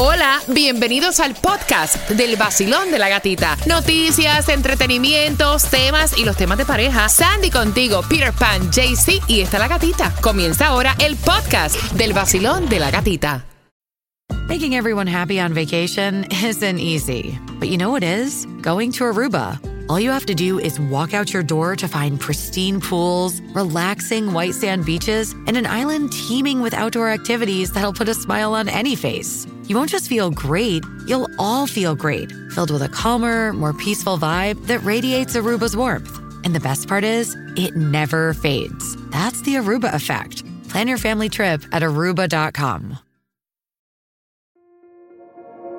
Hola, bienvenidos al podcast del vacilón de la gatita. Noticias, entretenimientos, temas y los temas de pareja. Sandy contigo, Peter Pan, JC y está la gatita. Comienza ahora el podcast del vacilón de la gatita. Making everyone happy on vacation isn't easy, but you know what is? Going to Aruba. All you have to do is walk out your door to find pristine pools, relaxing white sand beaches, and an island teeming with outdoor activities that'll put a smile on any face. You won't just feel great, you'll all feel great, filled with a calmer, more peaceful vibe that radiates Aruba's warmth. And the best part is, it never fades. That's the Aruba effect. Plan your family trip at aruba.com.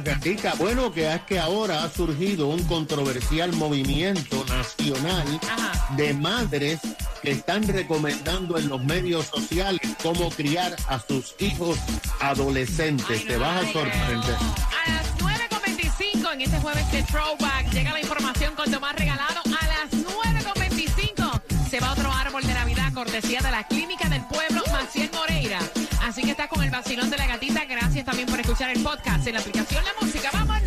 Gatica. Bueno, que es que ahora ha surgido un controversial movimiento nacional de madres que están recomendando en los medios sociales cómo criar a sus hijos adolescentes. Ay, Te no, vas a sorprender. A las 9.25 en este jueves de Throwback llega la información con Tomás regalado. A las 9.25 se va otro árbol de Navidad cortesía de la Clínica del Pueblo Maciel Moreira. Así que estás con el vacilón de la gatita. Gracias escuchar el podcast en la aplicación La Música. ¡Vámonos!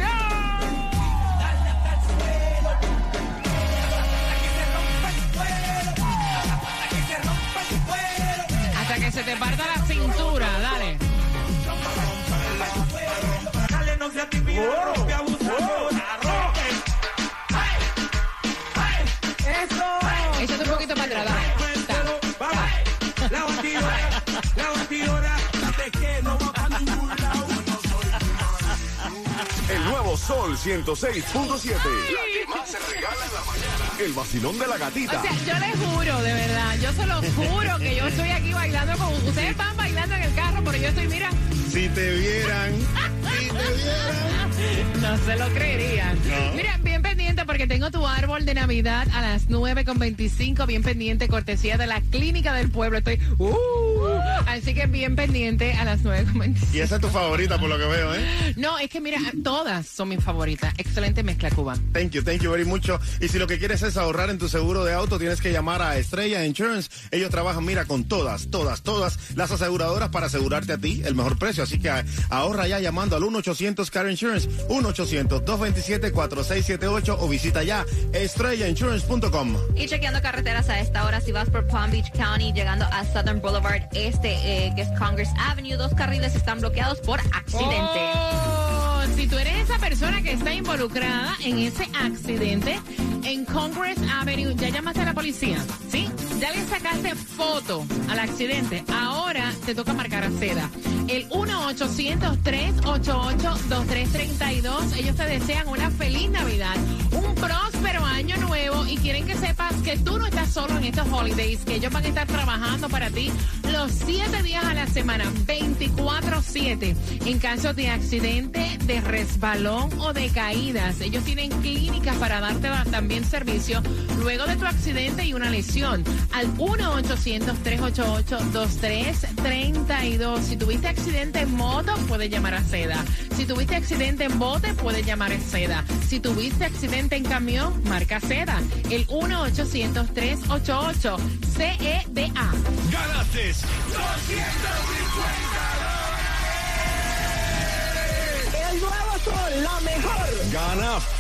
Hasta que se te parta la cintura, dale. Échate Sol 106.7. La que más se regala en la mañana. El vacilón de la gatita. O sea, yo les juro, de verdad, yo se lo juro que yo estoy aquí bailando con ustedes van bailando en el carro, pero yo estoy, mira, Si te vieran, si te vieran. no se lo creerían. Mira, bien pendiente porque tengo tu árbol de Navidad a las 9.25, bien pendiente, cortesía de la Clínica del Pueblo. Estoy, uh, así que bien pendiente a las 9.25. Y esa es tu favorita por lo que veo, ¿eh? No, es que mira, todas son mis favoritas. Excelente mezcla Cuba. Thank you, thank you very mucho. Y si lo que quieres es ahorrar en tu seguro de auto, tienes que llamar a Estrella Insurance. Ellos trabajan, mira, con todas, todas, todas las aseguradoras para asegurarte a ti el mejor precio. Así que ah, ahorra ya llamando al 1-800 Car Insurance, 1-800-227-4678 o visita ya estrellainsurance.com. Y chequeando carreteras a esta hora, si vas por Palm Beach County, llegando a Southern Boulevard Este, eh, que es Congress Avenue, dos carriles están bloqueados por accidente. Oh, si tú eres esa persona que está involucrada en ese accidente en Congress Avenue, ya llamaste a la policía, ¿sí? Ya le sacaste foto al accidente. Ahora te toca marcar a seda. El 1-800-388-2332. Ellos te desean una feliz Navidad, un próspero año nuevo y quieren que sepas que tú no estás solo en estos holidays, que ellos van a estar trabajando para ti los 7 días a la semana, 24-7. En caso de accidente, de resbalón o de caídas, ellos tienen clínicas para darte también servicio luego de tu accidente y una lesión. Al 1-800-388-2332. Si tuviste accidente en moto, puedes llamar a Seda. Si tuviste accidente en bote, puedes llamar a Seda. Si tuviste accidente en camión, marca Seda. El 1-800-388-CEDA. Ganaste El nuevo sol, la mejor. Gana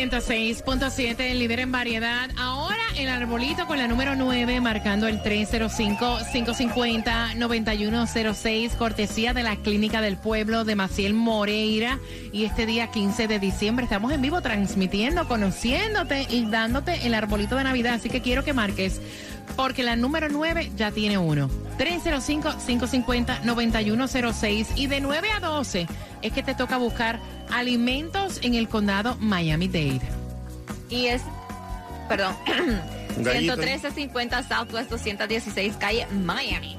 106.7, el líder en variedad. Ahora el arbolito con la número 9, marcando el 305-550-9106, cortesía de la Clínica del Pueblo de Maciel Moreira. Y este día 15 de diciembre estamos en vivo transmitiendo, conociéndote y dándote el arbolito de Navidad. Así que quiero que marques. Porque la número 9 ya tiene uno. 305-550-9106. Y de 9 a 12 es que te toca buscar alimentos en el condado Miami-Dade. Y es, perdón, Un gallito. 11350 Southwest 216 calle Miami.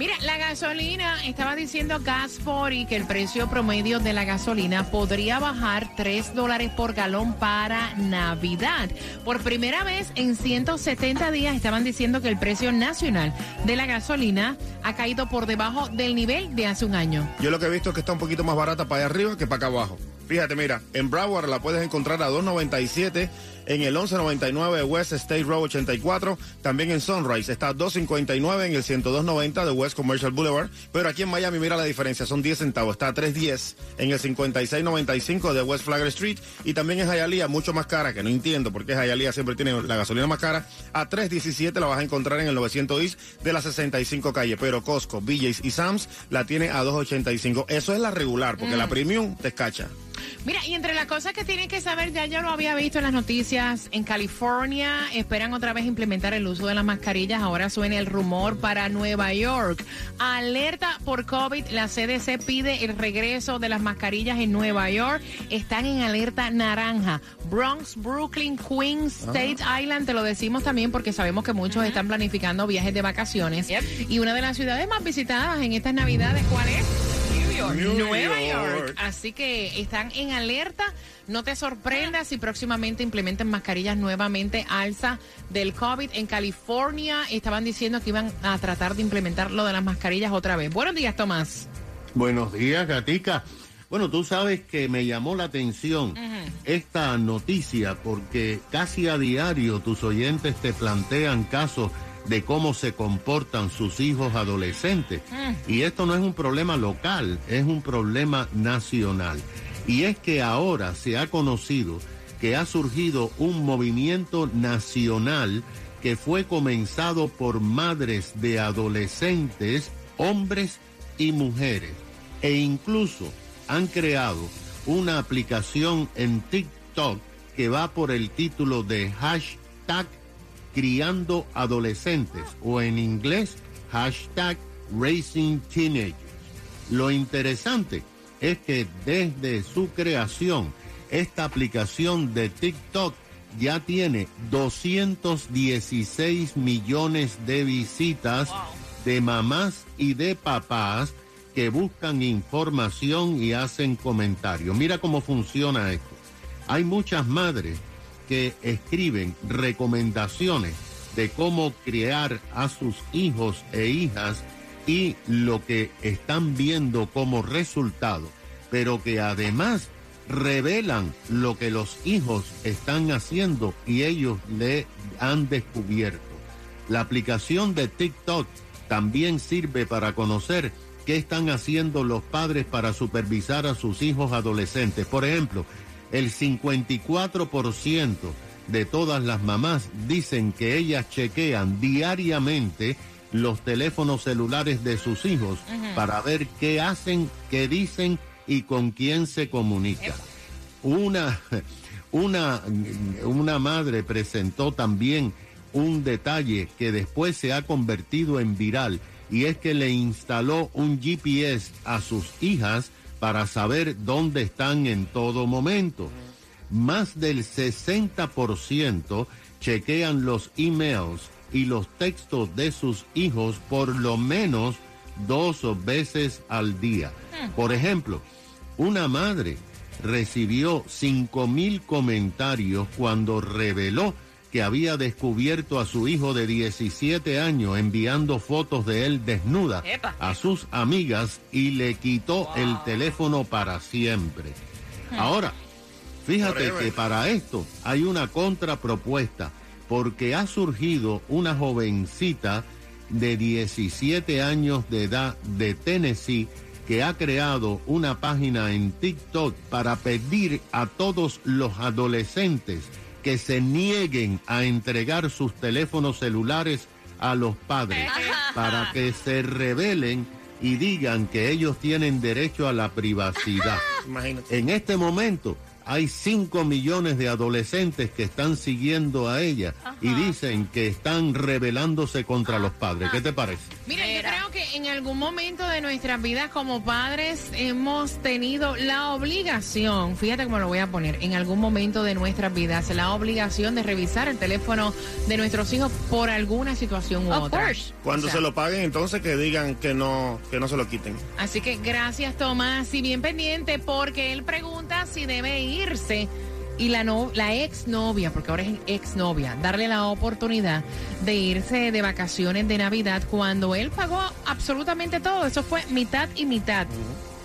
Mira, la gasolina, estaba diciendo Gaspori que el precio promedio de la gasolina podría bajar 3 dólares por galón para Navidad. Por primera vez en 170 días estaban diciendo que el precio nacional de la gasolina ha caído por debajo del nivel de hace un año. Yo lo que he visto es que está un poquito más barata para allá arriba que para acá abajo. Fíjate, mira, en Broward la puedes encontrar a 2.97, en el 11.99 de West State Road 84, también en Sunrise está a 2.59 en el 102.90 de West Commercial Boulevard, pero aquí en Miami mira la diferencia, son 10 centavos, está a 3.10 en el 56.95 de West Flagler Street y también en Hialeah mucho más cara, que no entiendo por qué Hialeah siempre tiene la gasolina más cara, a 3.17 la vas a encontrar en el 900 East de la 65 calle, pero Costco, BJ's y Sam's la tiene a 2.85. Eso es la regular, porque la premium te escacha. Mira, y entre las cosas que tienen que saber, ya yo lo había visto en las noticias, en California esperan otra vez implementar el uso de las mascarillas, ahora suena el rumor para Nueva York. Alerta por COVID, la CDC pide el regreso de las mascarillas en Nueva York, están en alerta naranja. Bronx, Brooklyn, Queens, State Island, te lo decimos también porque sabemos que muchos están planificando viajes de vacaciones. Y una de las ciudades más visitadas en estas navidades, ¿cuál es? New Nueva York. York. Así que están en alerta. No te sorprendas si próximamente implementen mascarillas nuevamente. Alza del COVID en California. Estaban diciendo que iban a tratar de implementar lo de las mascarillas otra vez. Buenos días, Tomás. Buenos días, Gatica. Bueno, tú sabes que me llamó la atención esta noticia porque casi a diario tus oyentes te plantean casos de cómo se comportan sus hijos adolescentes. Y esto no es un problema local, es un problema nacional. Y es que ahora se ha conocido que ha surgido un movimiento nacional que fue comenzado por madres de adolescentes, hombres y mujeres. E incluso han creado una aplicación en TikTok que va por el título de hashtag criando adolescentes o en inglés hashtag raising teenagers. Lo interesante es que desde su creación esta aplicación de TikTok ya tiene 216 millones de visitas de mamás y de papás que buscan información y hacen comentarios. Mira cómo funciona esto. Hay muchas madres que escriben recomendaciones de cómo criar a sus hijos e hijas y lo que están viendo como resultado, pero que además revelan lo que los hijos están haciendo y ellos le han descubierto. La aplicación de TikTok también sirve para conocer qué están haciendo los padres para supervisar a sus hijos adolescentes. Por ejemplo, el 54% de todas las mamás dicen que ellas chequean diariamente los teléfonos celulares de sus hijos para ver qué hacen, qué dicen y con quién se comunican. Una, una, una madre presentó también un detalle que después se ha convertido en viral y es que le instaló un GPS a sus hijas para saber dónde están en todo momento. más del 60% chequean los emails y los textos de sus hijos por lo menos dos veces al día. Por ejemplo, una madre recibió 5 mil comentarios cuando reveló que había descubierto a su hijo de 17 años enviando fotos de él desnuda Epa. a sus amigas y le quitó el teléfono para siempre. Ahora, fíjate que para esto hay una contrapropuesta, porque ha surgido una jovencita de 17 años de edad de Tennessee que ha creado una página en TikTok para pedir a todos los adolescentes que se nieguen a entregar sus teléfonos celulares a los padres para que se rebelen y digan que ellos tienen derecho a la privacidad. Imagínate. En este momento hay 5 millones de adolescentes que están siguiendo a ella y dicen que están rebelándose contra los padres. ¿Qué te parece? Mira, en algún momento de nuestras vidas como padres hemos tenido la obligación, fíjate cómo lo voy a poner, en algún momento de nuestras vidas, la obligación de revisar el teléfono de nuestros hijos por alguna situación u Of otra. course. Cuando O sea, se lo paguen, entonces que digan que no, que no se lo quiten. Así que gracias Tomás y bien pendiente porque él pregunta si debe irse y la, no, la exnovia, porque ahora es exnovia, darle la oportunidad de irse de vacaciones de Navidad cuando él pagó absolutamente todo. Eso fue mitad y mitad,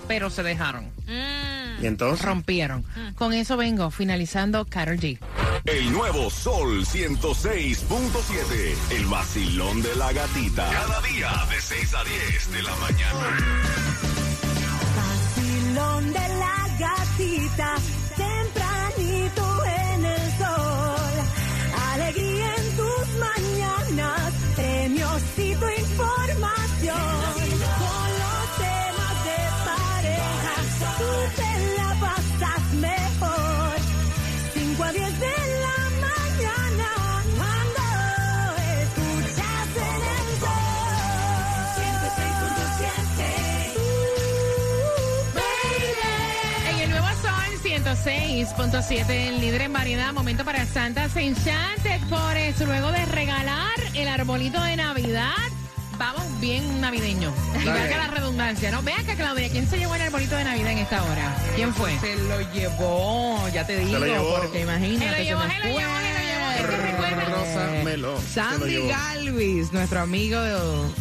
pero se dejaron, Mm. Y entonces, rompieron. Con eso vengo, finalizando Carol G. El nuevo Sol 106.7. El vacilón de la gatita. Cada día de 6 a 10 de la mañana. Vacilón de la gatita, 6.7, el líder en variedad. Momento para Santas Enchanted por eso. Luego de regalar el arbolito de Navidad, vamos bien navideño. Y valga la redundancia, ¿no? Vean que Claudia, ¿quién se llevó el arbolito de Navidad en esta hora? ¿Quién fue? Se lo llevó, ya te digo, porque imagínate. Se lo llevó, se, se lo llevó, se lo llevó. Rosa Melo. Sandy Galvis, nuestro amigo de,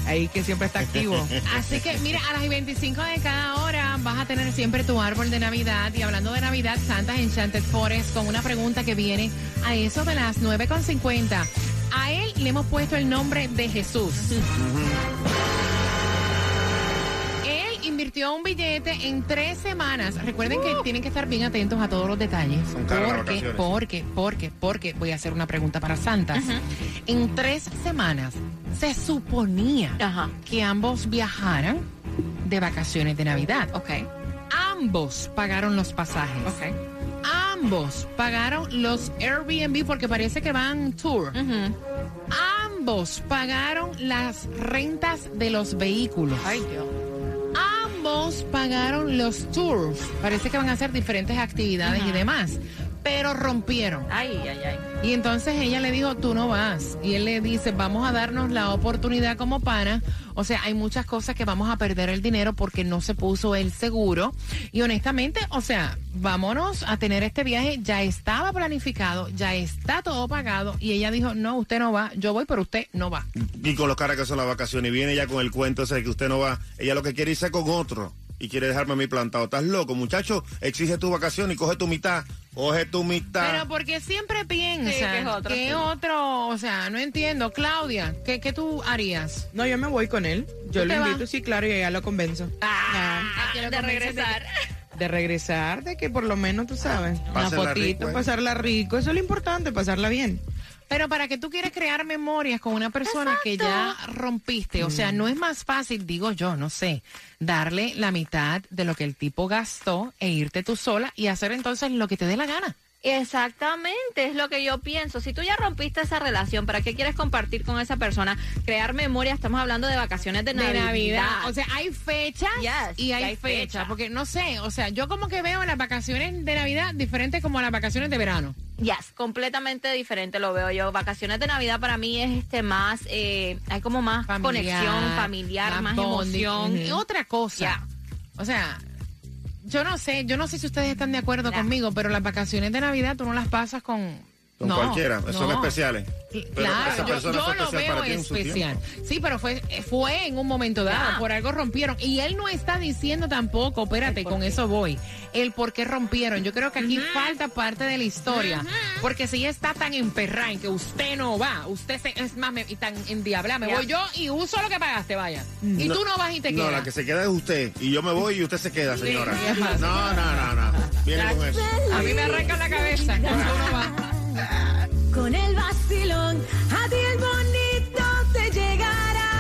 ahí que siempre está activo. Así que, mira, a las 25 de cada hora vas a tener siempre tu árbol de Navidad. Y hablando de Navidad, Santas Enchanted Forest con una pregunta que viene a eso de las 9.50. A él le hemos puesto el nombre de Jesús. Él invirtió un billete en tres semanas. Recuerden que tienen que estar bien atentos a todos los detalles. Porque, porque, porque, porque voy a hacer una pregunta para Santas. En tres semanas se suponía Ajá. que ambos viajaran de vacaciones de Navidad. Ok. Ambos pagaron los pasajes. Ok. Ambos pagaron los Airbnb porque parece que van tour. Ambos pagaron las rentas de los vehículos. Ay, Dios. Ambos pagaron los tours. Parece que van a hacer diferentes actividades y demás. Pero rompieron. Ay, ay, ay. Y entonces ella le dijo, tú no vas. Y él le dice, vamos a darnos la oportunidad como pana. O sea, hay muchas cosas que vamos a perder el dinero porque no se puso el seguro. Y honestamente, o sea, vámonos a tener este viaje. Ya estaba planificado, ya está todo pagado. Y ella dijo, no, usted no va. Yo voy, pero usted no va. Y con los caras que son las vacaciones. Y viene ella con el cuento ese de que usted no va. Ella lo que quiere es irse con otro. Y quiere dejarme a mí plantado. ¿Estás loco, muchacho? Exige tu vacación y coge tu mitad. Coge tu mitad. Pero porque siempre piensa Sí, que es otro, que sí. otro, o sea, no entiendo. Claudia, ¿qué, qué tú harías? No, yo me voy con él. Yo ¿Tú lo te vas? invito, sí, claro, y ya lo convenzo. Ah, lo de regresar. De regresar, de que por lo menos tú sabes, una Pásenla fotito, rico, ¿eh? pasarla rico. Eso es lo importante, pasarla bien. Pero para que tú quieres crear memorias con una persona que ya rompiste, o sea, no es más fácil, digo yo, no sé, darle la mitad de lo que el tipo gastó e irte tú sola y hacer entonces lo que te dé la gana. Exactamente, es lo que yo pienso. Si tú ya rompiste esa relación, ¿para qué quieres compartir con esa persona? Crear memoria, estamos hablando de vacaciones de de Navidad. Navidad. O sea, hay fechas Yes, y hay, hay fechas. fecha. Porque no sé, o sea, yo como que veo las vacaciones de Navidad diferentes como las vacaciones de verano. Yes, completamente diferente lo veo yo. Vacaciones de Navidad para mí es este más, eh, hay como más Familiar, conexión familiar, más, bonding. emoción. Y otra cosa. O sea, yo no sé, yo no sé si ustedes están de acuerdo conmigo, pero las vacaciones de Navidad tú no las pasas con. Con no, cualquiera, son no. especiales. Pero Claro, yo, lo veo para ti en su especial. Sí, pero fue, fue en un momento dado, por algo rompieron. Y él no está diciendo tampoco, espérate, con eso voy, el por qué rompieron. Yo creo que aquí falta parte de la historia. Porque si ella está tan emperrada en que usted no va, usted se, es más, me, y tan endiablada, me voy yo y uso lo que pagaste, vaya. Y tú no vas y te No, quedas. la que se queda es usted. Y yo me voy y usted se queda, señora. No, no, no, no. Viene con eso. A mí me arranca la cabeza cuando uno va. Con el vacilón, a ti el bonito te llegará.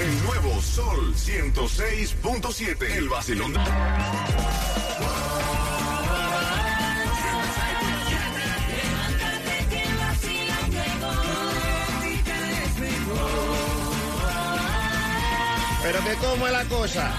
El nuevo Sol 106.7. El vacilón. de- Pero que cómo es la cosa.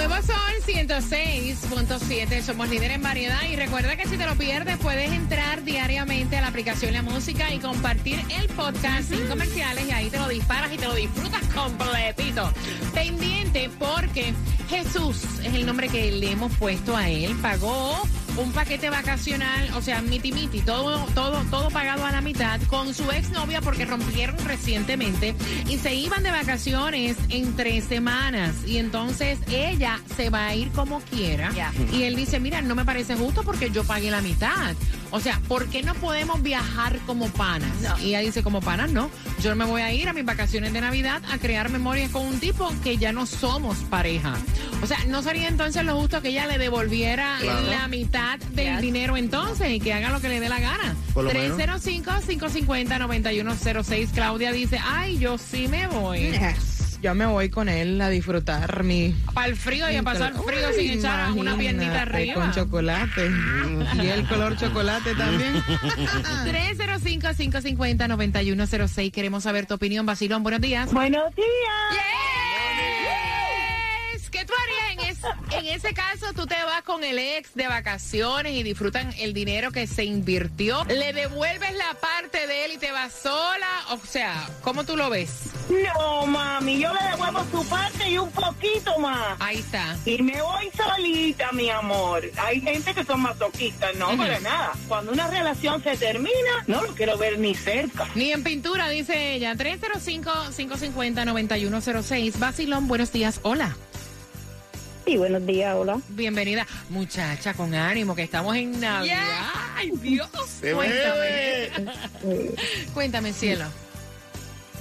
Nuevo Sol 106.7 somos líderes en variedad y recuerda que si te lo pierdes puedes entrar diariamente a la aplicación La Música y compartir el podcast sin comerciales y ahí te lo disparas y te lo disfrutas completito. Pendiente porque Jesús es el nombre que le hemos puesto a él. Pagó un paquete vacacional, o sea, miti miti, todo, todo, todo pagado a la mitad con su exnovia porque rompieron recientemente y se iban de vacaciones en tres semanas y entonces ella se va a ir como quiera y él dice, mira, no me parece justo porque yo pagué la mitad. O sea, ¿por qué no podemos viajar como panas? No. Y ella dice, como panas, no. Yo me voy a ir a mis vacaciones de Navidad a crear memorias con un tipo que ya no somos pareja. O sea, ¿no sería entonces lo justo que ella le devolviera Claro. la mitad del Yes. dinero entonces y que haga lo que le dé la gana? Por lo menos. 305-550-9106. Claudia dice, ay, yo sí me voy. Yes. Yo me voy con él a disfrutar mi... Para el frío y a pasar frío Uy, sin echar una piernita arriba. Con chocolate. y el color chocolate también. 305-550-9106. Queremos saber tu opinión, Basilón. Buenos días. Buenos días. Yes. ¿Qué tú harías en, es- en ese caso? Tú te vas con el ex de vacaciones y disfrutan el dinero que se invirtió. ¿Le devuelves la parte de él y te vas sola? O sea, ¿cómo tú lo ves? No, mami, yo le devuelvo su parte y un poquito más. Ahí está. Y me voy solita, mi amor. Hay gente que son masoquistas, no, para nada. Cuando una relación se termina, no lo quiero ver ni cerca. Ni en pintura, dice ella. 305-550-9106. Basilón, buenos días. Hola. Sí, buenos días, hola. Bienvenida. Muchacha, con ánimo, que estamos en Navidad. ¡Ay, Dios! Se Cuéntame. Cuéntame, cielo.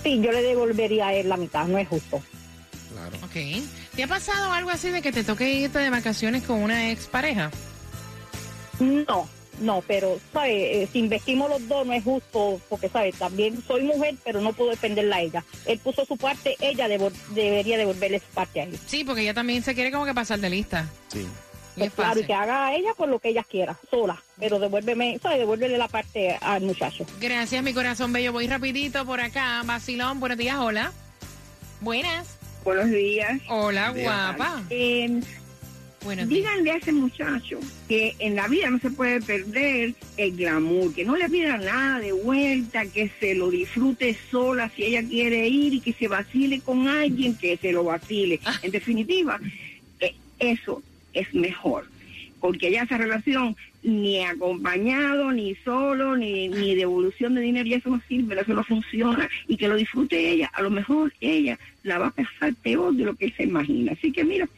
Sí, yo le devolvería a él la mitad, no es justo. Claro. Ok. ¿Te ha pasado algo así de que te toque irte de vacaciones con una expareja? No, no, pero, ¿sabes? Eh, si investimos los dos no es justo, porque, ¿sabes? También soy mujer, pero no puedo defenderla a ella. Él puso su parte, ella devol- debería devolverle su parte a él. Sí, porque ella también se quiere como que pasar de lista. Sí. Y Pues claro, y que haga a ella por lo que ella quiera, sola. Pero devuélveme, ¿sabes? Devuélvele la parte al muchacho. Gracias, mi corazón bello. Voy rapidito por acá. Vacilón, buenos días, hola. Buenas. Buenos días. Hola, Días. guapa. Eh, Díganle a ese muchacho que en la vida no se puede perder el glamour, que no le pida nada de vuelta, que se lo disfrute sola si ella quiere ir y que se vacile con alguien que se lo vacile. En definitiva, eh, eso es mejor, porque ya esa relación ni acompañado, ni solo, ni, ni devolución de dinero, ya eso no sirve, eso no funciona, y que lo disfrute ella, a lo mejor ella la va a pasar peor de lo que se imagina. Así que mira,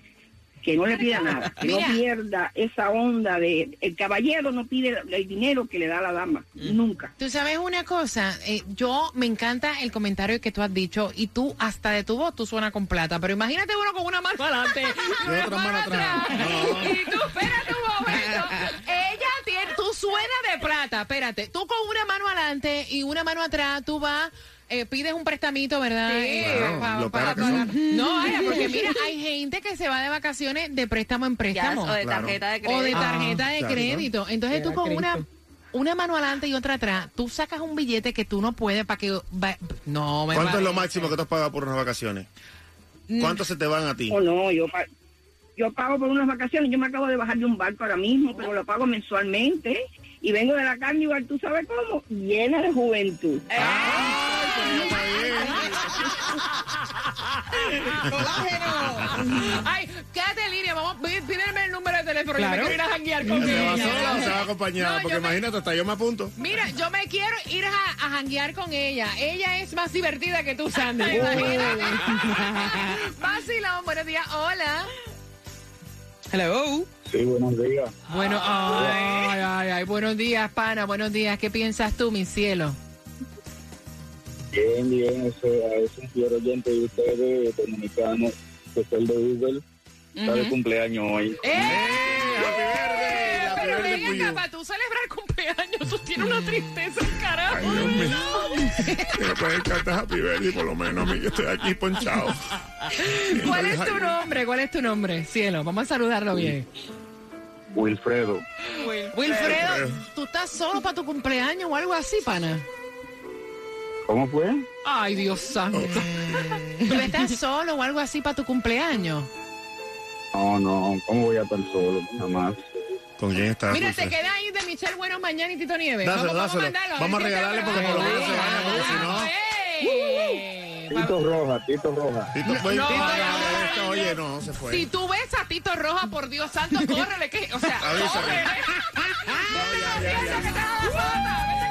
que no le pida nada, que Mira. no pierda esa onda de el caballero no pide el dinero que le da la dama, nunca. Tú sabes una cosa, Eh, yo me encanta el comentario que tú has dicho y tú hasta de tu voz tú suena con plata, pero imagínate uno con una mano adelante y una otra mano mano atrás. atrás. No. Y tú, espérate un momento, ella tiene, tú suena de plata, espérate, tú con una mano adelante y una mano atrás, tú vas eh, pides un prestamito, ¿verdad? Sí. Eh, Claro, pa- lo para cara que son. pagar. No, vaya, porque mira, hay gente que se va de vacaciones de préstamo en Yes, préstamo. o de tarjeta de crédito. O de tarjeta de claro. crédito. Entonces Sí, tú con una, crédito. una mano adelante y otra atrás, tú sacas un billete que tú no puedes para que... va- no, me ¿Cuánto es lo máximo que tú has pagado por unas vacaciones? Mm. ¿Cuánto se te van a ti? O no, yo, pa- yo pago por unas vacaciones. Yo me acabo de bajar de un barco ahora mismo, pero lo pago mensualmente. Y vengo de la carne igual, ¿tú sabes cómo? Llena de juventud. Ay, quédate en línea, vamos, pí- pídeme el número de teléfono, yo me Claro. quiero ir a janguear con ¿Se va sola o se va acompañada? No, Porque me- imagínate, hasta yo me apunto. Mira, yo me quiero ir a, a janguear con ella. Ella es más divertida que tú, Sandy. Imagínate. Vacilón, buenos días. Hola. Hello. Sí, buenos días. Bueno, ay, ay, ay, buenos días, pana, buenos días. ¿Qué piensas tú, mi cielo? Bien, bien, ese, es un fiel oyente de ustedes, dominicano, que es el de Google. Está de cumpleaños hoy. ¡Eh! Happy Pero ven acá, para tú celebrar cumpleaños, tú tienes una tristeza, carajo. Ay, Dios mío. Que me pueden cantar Happy Birthday, por lo menos. a mí, Yo estoy aquí ponchado. ¿Cuál es tu nombre? ¿Cuál es tu nombre, cielo? Vamos a saludarlo bien. Wilfredo. Wilfredo, ¿tú estás solo para tu cumpleaños o algo así, pana? ¿Cómo fue? Ay, Dios santo. ¿Tú estás solo o algo así para tu cumpleaños? No, no, ¿cómo voy a estar solo? Nada más. ¿Con quién estás? Mira, te queda ahí de Michelle Bueno mañana y Tito Nieves. Dáselo, dáselo. mandarlo, Vamos a ver si regalarle porque por lo menos se gana, porque si no-. Tito Roja, Tito Roja. Tito, pues, No, Tito, no, no, no. Oye, no, se fue. Si tú ves a Tito Roja, por Dios santo, córrele, que, o sea, Avísame. córrele. ya, ya, ya.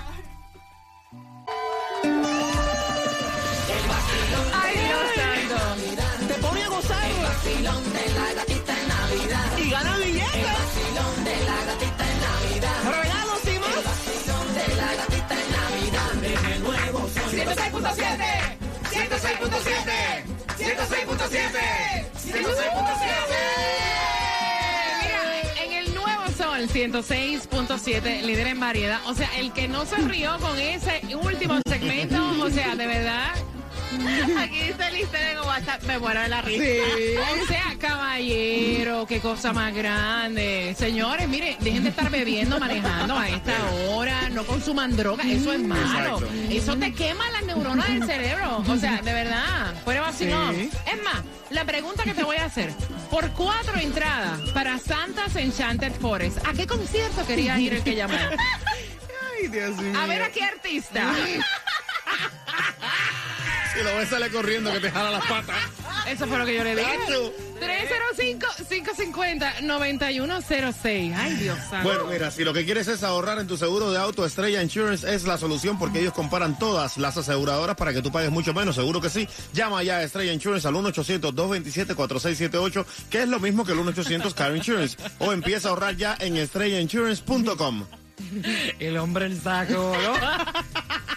106.7 106.7 Mira, en el nuevo sol 106.7, líder en variedad. O sea, el que no se rió con ese último segmento, o sea, de verdad. Aquí dice el de WhatsApp, me muero de la risa. O sea, caballero, qué cosa más grande. Señores, mire, dejen de estar bebiendo, manejando a esta hora, no consuman drogas, eso es malo. Exacto. Eso te quema las neuronas del cerebro. O sea, de verdad, fuera vacilón. Sí. Es más, la pregunta que te voy a hacer, por cuatro entradas para Santa's Enchanted Forest, ¿a qué concierto quería ir el que llamó? Ay, Dios mío. A ver a qué artista. Si lo ves, sale corriendo que te jala las patas. Eso fue lo que yo le dije. Tacho. 305-550-9106. Ay, Dios santo. Bueno, mira, si lo que quieres es ahorrar en tu seguro de auto, Estrella Insurance es la solución porque ellos comparan todas las aseguradoras para que tú pagues mucho menos. Seguro que sí. Llama ya a Estrella Insurance al 1-800-227-4678, que es lo mismo que el 1-800 Car Insurance. O empieza a ahorrar ya en estrellainsurance.com. El hombre el saco, ¿no?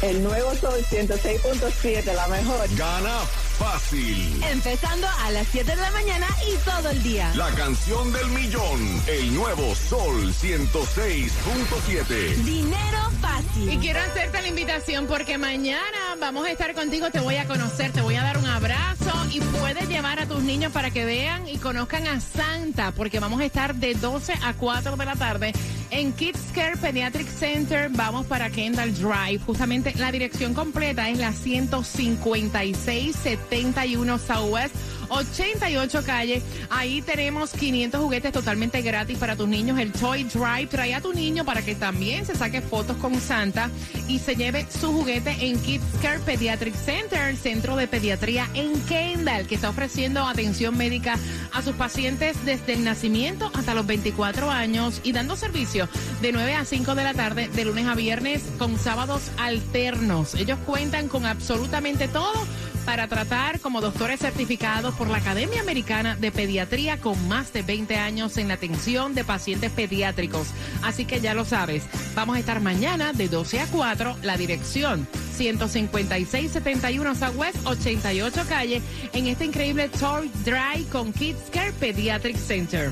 El nuevo Sol 106.7, la mejor. Gana fácil. Empezando a las 7 de la mañana y todo el día. La canción del millón. El nuevo Sol 106.7. Dinero fácil. Y quiero hacerte la invitación porque mañana vamos a estar contigo, te voy a conocer, te voy a dar un abrazo y puedes llevar a tus niños para que vean y conozcan a Santa porque vamos a estar de 12 a 4 de la tarde en Kids Care Pediatric Center. Vamos para Kendall Drive. Justamente la dirección completa es la 15671 Southwest. 88 calle. Ahí tenemos 500 juguetes totalmente gratis para tus niños. El Toy Drive. Trae a tu niño para que también se saque fotos con Santa y se lleve su juguete en Kids Care Pediatric Center, el centro de pediatría en Kendall, que está ofreciendo atención médica a sus pacientes desde el nacimiento hasta los 24 años y dando servicio de 9 a 5 de la tarde, de lunes a viernes, con sábados alternos. Ellos cuentan con absolutamente todo para tratar como doctores certificados por la Academia Americana de Pediatría con más de 20 años en la atención de pacientes pediátricos. Así que ya lo sabes, vamos a estar mañana de 12 a 4, la dirección 15671 Southwest 88 Calle, en este increíble Toy Dry con Kids Care Pediatric Center.